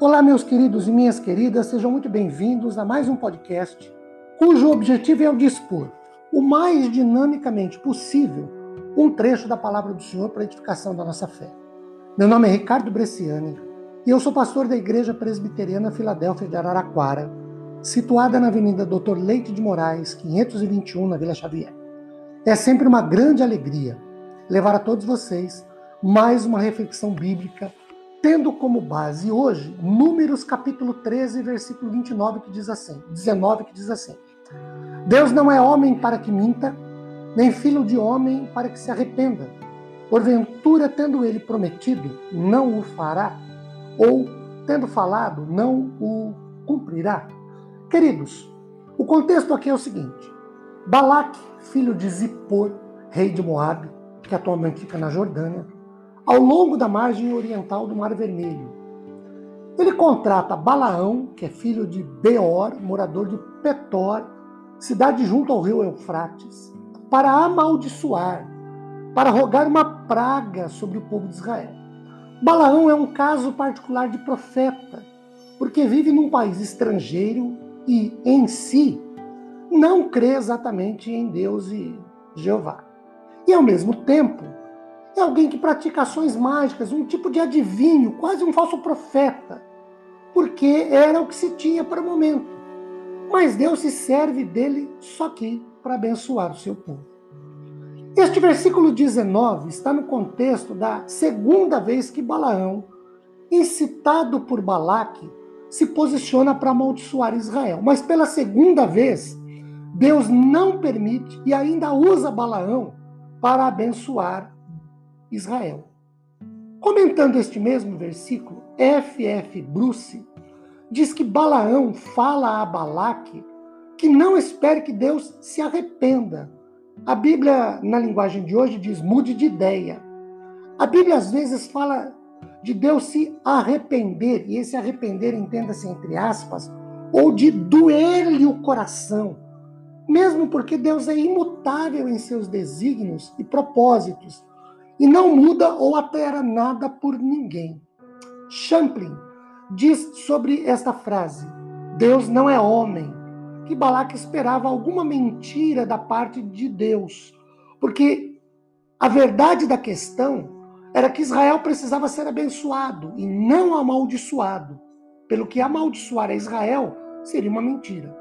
Olá, meus queridos e minhas queridas, sejam muito bem-vindos a mais um podcast cujo objetivo é o dispor o mais dinamicamente possível um trecho da palavra do Senhor para a edificação da nossa fé. Meu nome é Ricardo Bresciani e eu sou pastor da Igreja Presbiteriana Filadélfia de Araraquara, situada na Avenida Doutor Leite de Moraes, 521, na Vila Xavier. É sempre uma grande alegria levar a todos vocês mais uma reflexão bíblica tendo como base hoje Números capítulo 13, versículo 29, que diz assim, 19, que diz assim: Deus não é homem para que minta, nem filho de homem para que se arrependa. Porventura, tendo ele prometido, não o fará, ou tendo falado, não o cumprirá. Queridos, o contexto aqui é o seguinte: Balaque, filho de Zippor, rei de Moabe, que atualmente fica na Jordânia, ao longo da margem oriental do Mar Vermelho. Ele contrata Balaão, que é filho de Beor, morador de Petor, cidade junto ao rio Eufrates, para amaldiçoar, para rogar uma praga sobre o povo de Israel. Balaão é um caso particular de profeta, porque vive num país estrangeiro e, em si, não crê exatamente em Deus e Jeová. E, ao mesmo tempo, é alguém que pratica ações mágicas, um tipo de adivinho, quase um falso profeta, porque era o que se tinha para o momento. Mas Deus se serve dele só que para abençoar o seu povo. Este versículo 19 está no contexto da segunda vez que Balaão, incitado por Balaque, se posiciona para amaldiçoar Israel. Mas pela segunda vez, Deus não permite e ainda usa Balaão para abençoar Israel. Comentando este mesmo versículo, F.F. Bruce diz que Balaão fala a Balaque que não espere que Deus se arrependa. A Bíblia, na linguagem de hoje, diz mude de ideia. A Bíblia às vezes fala de Deus se arrepender, e esse arrepender, entenda-se entre aspas, ou de doer-lhe o coração, mesmo porque Deus é imutável em seus desígnios e propósitos e não muda ou altera nada por ninguém. Champlin diz sobre esta frase: Deus não é homem, que Balaque esperava alguma mentira da parte de Deus, porque a verdade da questão era que Israel precisava ser abençoado e não amaldiçoado, pelo que amaldiçoar a Israel seria uma mentira.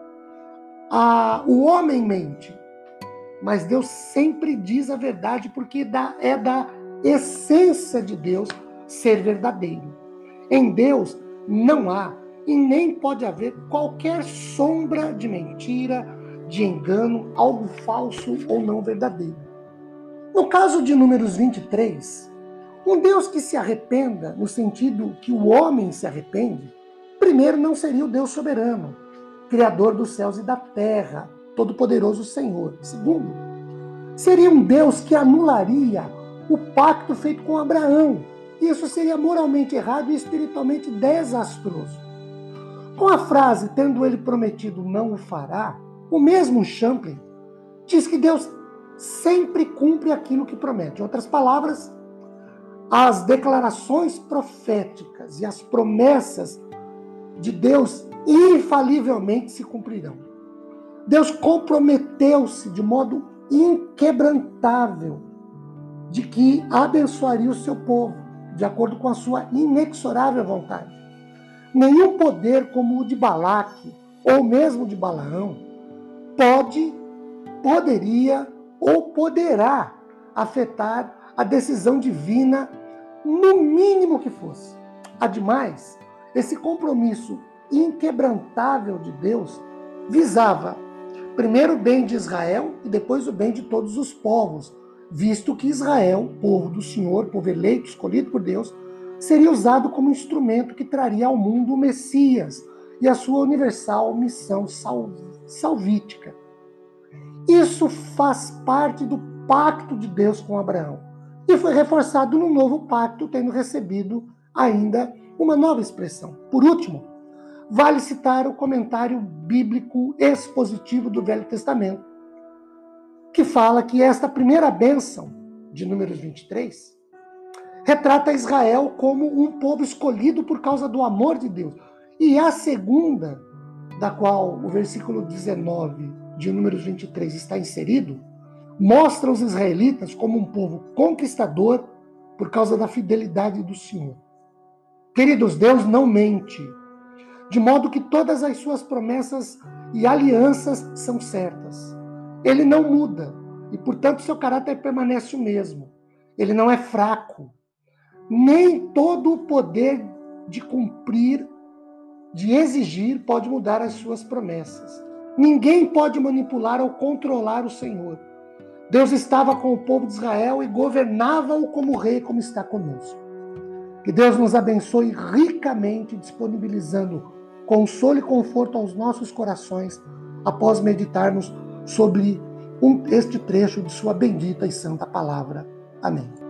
Ah, o homem mente, mas Deus sempre diz a verdade porque é da essência de Deus ser verdadeiro. Em Deus não há e nem pode haver qualquer sombra de mentira, de engano, algo falso ou não verdadeiro. No caso de Números 23, um Deus que se arrependa, no sentido que o homem se arrepende, primeiro não seria o Deus soberano, Criador dos céus e da terra, Todo-Poderoso Senhor. Segundo, seria um Deus que anularia o pacto feito com Abraão. Isso seria moralmente errado e espiritualmente desastroso. Com a frase, tendo ele prometido não o fará, o mesmo Champlin diz que Deus sempre cumpre aquilo que promete. Em outras palavras, as declarações proféticas e as promessas de Deus infalivelmente se cumprirão. Deus comprometeu-se de modo inquebrantável de que abençoaria o seu povo, de acordo com a sua inexorável vontade. Nenhum poder como o de Balaque, ou mesmo de Balaão, pode, poderia ou poderá afetar a decisão divina, no mínimo que fosse. Ademais, esse compromisso inquebrantável de Deus visava primeiro o bem de Israel e depois o bem de todos os povos, visto que Israel, povo do Senhor, povo eleito, escolhido por Deus, seria usado como instrumento que traria ao mundo o Messias e a sua universal missão salvítica. Isso faz parte do pacto de Deus com Abraão e foi reforçado no novo pacto, tendo recebido ainda uma nova expressão. Por último, vale citar o comentário bíblico expositivo do Velho Testamento, que fala que esta primeira bênção de Números 23 retrata Israel como um povo escolhido por causa do amor de Deus. E a segunda, da qual o versículo 19 de Números 23 está inserido, mostra os israelitas como um povo conquistador por causa da fidelidade do Senhor. Queridos, Deus não mente, de modo que todas as suas promessas e alianças são certas. Ele não muda e, portanto, seu caráter permanece o mesmo. Ele não é fraco. Nem todo o poder de cumprir, de exigir, pode mudar as suas promessas. Ninguém pode manipular ou controlar o Senhor. Deus estava com o povo de Israel e governava-o como rei, como está conosco. Que Deus nos abençoe ricamente, disponibilizando consolo e conforto aos nossos corações após meditarmos sobre um, este trecho de Sua bendita e santa palavra. Amém.